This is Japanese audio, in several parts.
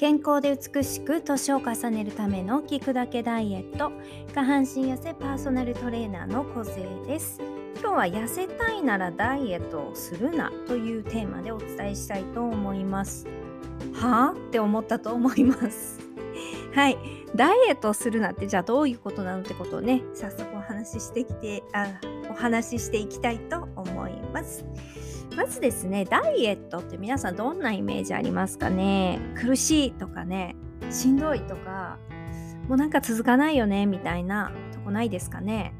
健康で美しく年を重ねるための聞くだけダイエット。下半身痩せパーソナルトレーナーの小勢です。今日は痩せたいならダイエットをするなというテーマでお伝えしたいと思います。はあ？って思ったと思います。はい。ダイエットをするなってじゃあどういうことなのってことをね早速お話ししてきてあお話ししていきたいと思います。まずですねダイエットって皆さんどんなイメージありますかね？苦しいとかねしんどいとかもうなんか続かないよねみたいなとこないですかね？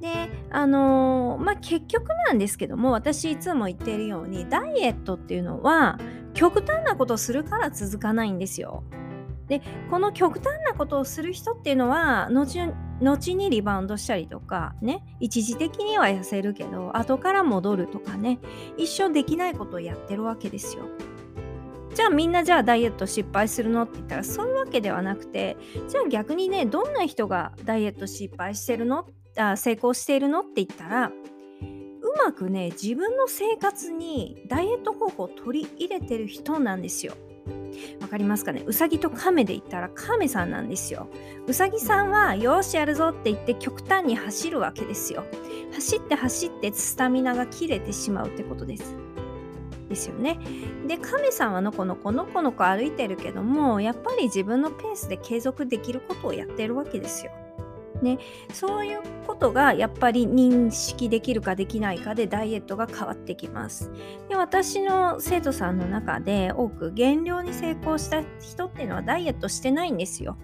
であのー、まあ結局なんですけども私いつも言っているようにダイエットっていうのは極端なことするから続かないんですよ。でこの極端なことをする人っていうのは後後にリバウンドしたりとかね一時的には痩せるけど後から戻るとかね一生できないことをやってるわけですよ。じゃあみんなじゃあダイエット失敗するのって言ったらそういうわけではなくてじゃあ逆にねどんな人がダイエット失敗してるの？あ成功しているのって言ったらうまくね自分の生活にダイエット方法を取り入れてる人なんですよ。わかりますかね？うさぎと亀で言ったら亀さんなんですよ。うさぎさんはよしやるぞって言って極端に走るわけですよ。走って走ってスタミナが切れてしまうってことです。ですよね。で亀さんはのこのこのこのこ歩いてるけどもやっぱり自分のペースで継続できることをやってるわけですよ。ね、そういうことがやっぱり認識できるかできないかでダイエットが変わってきます。で私の生徒さんの中で多く減量に成功した人っていうのはダイエットしてないんですよ。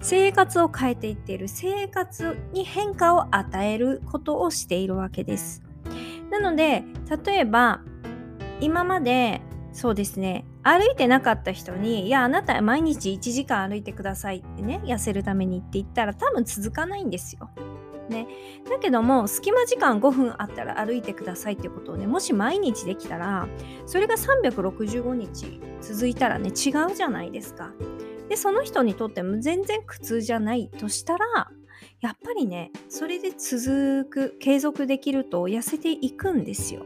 生活を変えていっている生活に変化を与えることをしているわけです。なので例えば今までそうですね歩いてなかった人に「いやあなた毎日1時間歩いてください」ってね痩せるためにって言ったら多分続かないんですよ。ね、だけども隙間時間5分あったら歩いてくださいってことをねもし毎日できたらそれが365日続いたらね違うじゃないですか。でその人にとっても全然苦痛じゃないとしたらやっぱりねそれで続く継続できると痩せていくんですよ。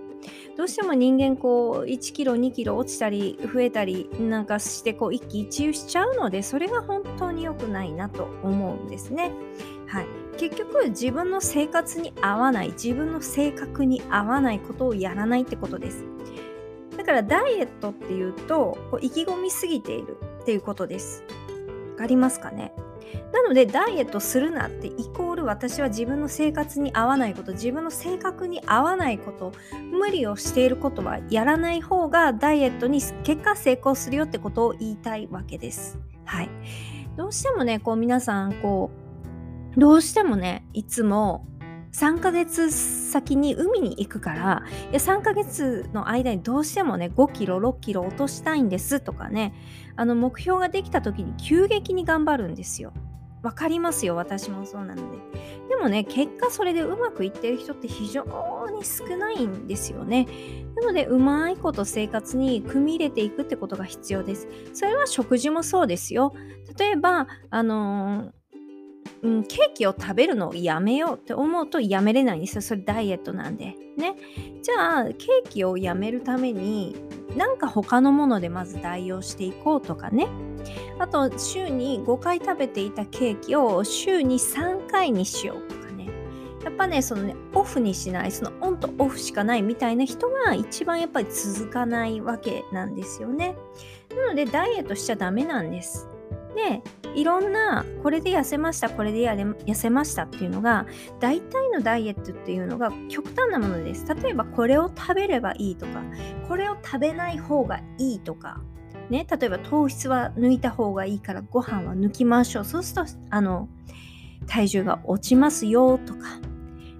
どうしても人間こう1キロ2キロ落ちたり増えたりなんかしてこう一喜一憂しちゃうのでそれが本当に良くないなと思うんですね。はい、結局自分の生活に合わない自分の性格に合わないことをやらないってことです。だからダイエットっていうとこう意気込みすぎているっていうことです。わかりますかね？なのでダイエットするなってイコール私は自分の生活に合わないこと自分の性格に合わないこと無理をしていることはやらない方がダイエットに結果成功するよってことを言いたいわけです。はい。どうしてもねこう皆さんこうどうしてもねいつも3ヶ月先に海に行くからいや3ヶ月の間にどうしてもね5キロ6キロ落としたいんですとかねあの目標ができた時に急激に頑張るんですよ。わかりますよ私もそうなので。でもね結果それでうまくいってる人って非常に少ないんですよね。なのでうまいこと生活に組み入れていくってことが必要です。それは食事もそうですよ。例えばあのーうん、ケーキを食べるのをやめようって思うとやめれないんですよ。それダイエットなんで。ね。じゃあ、ケーキをやめるために、なんか他のものでまず代用していこうとかね。あと、週に5回食べていたケーキを週に3回にしようとかね。やっぱね、そのね、オフにしない、そのオンとオフしかないみたいな人が一番やっぱり続かないわけなんですよね。なので、ダイエットしちゃダメなんです。でいろんなこれで痩せましたこれで痩せましたっていうのが大体のダイエットっていうのが極端なものです。例えばこれを食べればいいとかこれを食べない方がいいとかね例えば糖質は抜いた方がいいからご飯は抜きましょう。そうするとあの体重が落ちますよとか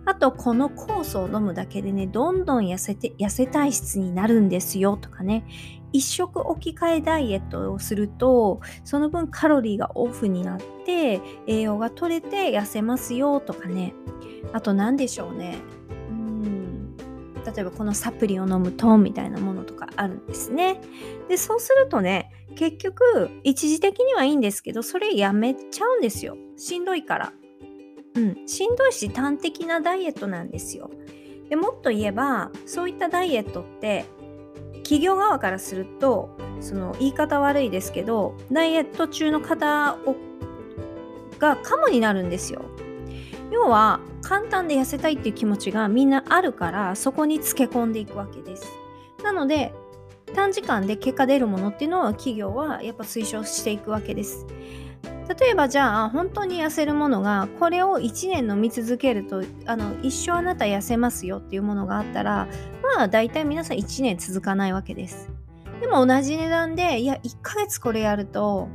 あとこの酵素を飲むだけでねどんどん痩せて痩せ体質になるんですよとかね。一食置き換えダイエットをするとその分カロリーがオフになって栄養が取れて痩せますよとかね。あと何でしょうね。うん。例えばこのサプリを飲むとみたいなものとかあるんですね。でそうするとね結局一時的にはいいんですけどそれやめちゃうんですよ。しんどいから。うん。しんどいし端的なダイエットなんですよ。でもっと言えばそういったダイエットって企業側からするとその言い方悪いですけどダイエット中の方をがカモになるんですよ。要は簡単で痩せたいっていう気持ちがみんなあるからそこにつけ込んでいくわけです。なので短時間で結果出るものっていうのは企業はやっぱ推奨していくわけです。例えばじゃあ本当に痩せるものがこれを1年飲み続けるとあの一生あなた痩せますよっていうものがあったらまあ大体皆さん1年続かないわけです。でも同じ値段でいや1ヶ月これやると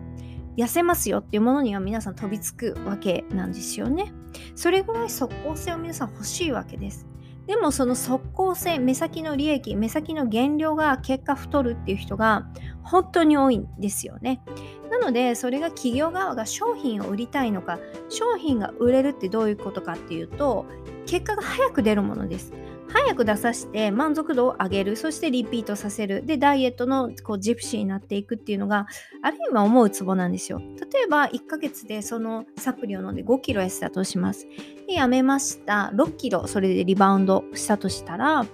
痩せますよっていうものには皆さん飛びつくわけなんですよね。それぐらい即効性を皆さん欲しいわけです。でもその即効性、目先の利益、目先の減量が結果太るっていう人が本当に多いんですよね。なのでそれが企業側が商品を売りたいのか、商品が売れるってどういうことかっていうと、結果が早く出るものです。早く出させて満足度を上げるそしてリピートさせる。でダイエットのこうジプシーになっていくっていうのがある意味思うツボなんですよ。例えば1ヶ月でそのサプリを飲んで5キロ痩せたとします。でやめました。6キロそれでリバウンドしたとしたら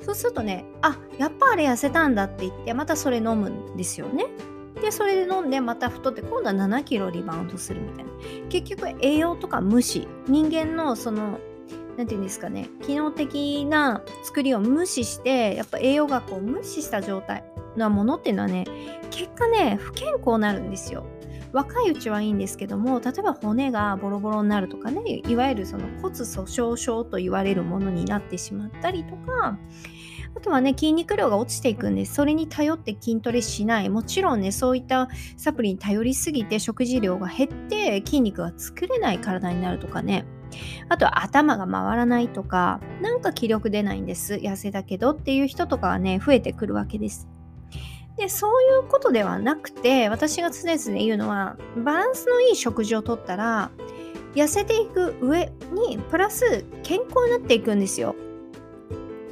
そうするとねあやっぱあれ痩せたんだって言ってまたそれ飲むんですよね。でそれで飲んでまた太って今度は7キロリバウンドするみたいな。結局栄養とか無視。人間のその何て言うんですかね機能的な作りを無視してやっぱ栄養学を無視した状態なものっていうのはね結果ね不健康になるんですよ。若いうちはいいんですけども例えば骨がボロボロになるとかねいわゆるその骨粗鬆症と言われるものになってしまったりとかあとはね筋肉量が落ちていくんでそれに頼って筋トレしない。もちろんねそういったサプリに頼りすぎて食事量が減って筋肉が作れない体になるとかね。あとは頭が回らないとか、なんか気力出ないんです。痩せだけどっていう人とかはね、増えてくるわけです。で、そういうことではなくて、私が常々言うのは、バランスのいい食事をとったら、痩せていく上に、プラス健康になっていくんですよ。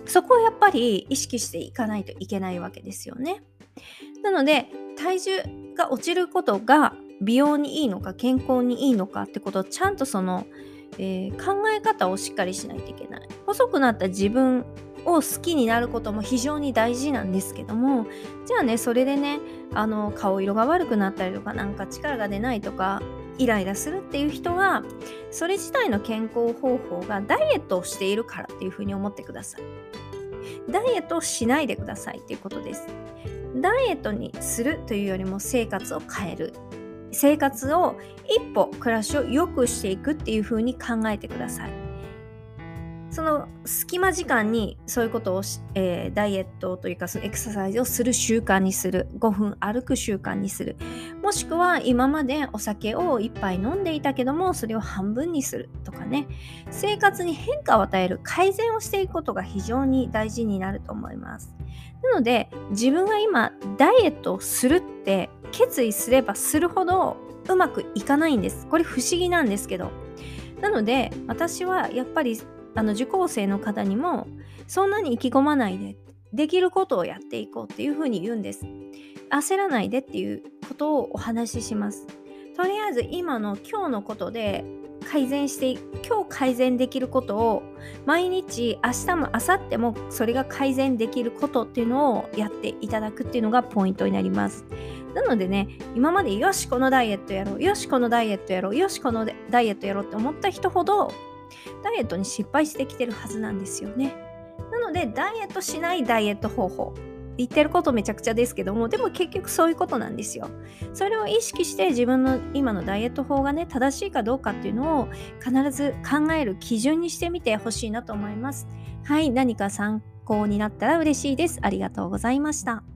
そこをやっぱり意識していかないといけないわけですよね。なので、体重が落ちることが美容にいいのか健康にいいのかってことをちゃんとそのえー、考え方をしっかりしないといけない。細くなった自分を好きになることも非常に大事なんですけどもじゃあねそれでねあの顔色が悪くなったりとかなんか力が出ないとかイライラするっていう人はそれ自体の健康方法がダイエットをしているからっていうふうに思ってください。ダイエットをしないでくださいっていうことです。ダイエットにするというよりも生活を変える。生活を一歩暮らしを良くしていくっていう風に考えてください。その隙間時間にそういうことを、えー、ダイエットというかそのエクササイズをする習慣にする。5分歩く習慣にする。もしくは今までお酒を1杯飲んでいたけどもそれを半分にする。とかね。生活に変化を与える。改善をしていくことが非常に大事になると思います。なので自分が今ダイエットをするって決意すればするほどうまくいかないんです。これ不思議なんですけど。なので私はやっぱりあの受講生の方にもそんなに意気込まないでできることをやっていこうっていうふうに言うんです。焦らないでっていうことをお話しします。とりあえず今の今日のことで改善して今日改善できることを毎日明日も明後日もそれが改善できることっていうのをやっていただくっていうのがポイントになりますなのでね今までよしこのダイエットやろうよしこのダイエットやろうよしこのダイエットやろうって思った人ほどダイエットに失敗してきてるはずなんですよね。なのでダイエットしないダイエット方法。言ってることめちゃくちゃですけどもでも結局そういうことなんですよ。それを意識して自分の今のダイエット法がね正しいかどうかっていうのを必ず考える基準にしてみてほしいなと思います。はい何か参考になったら嬉しいです。ありがとうございました。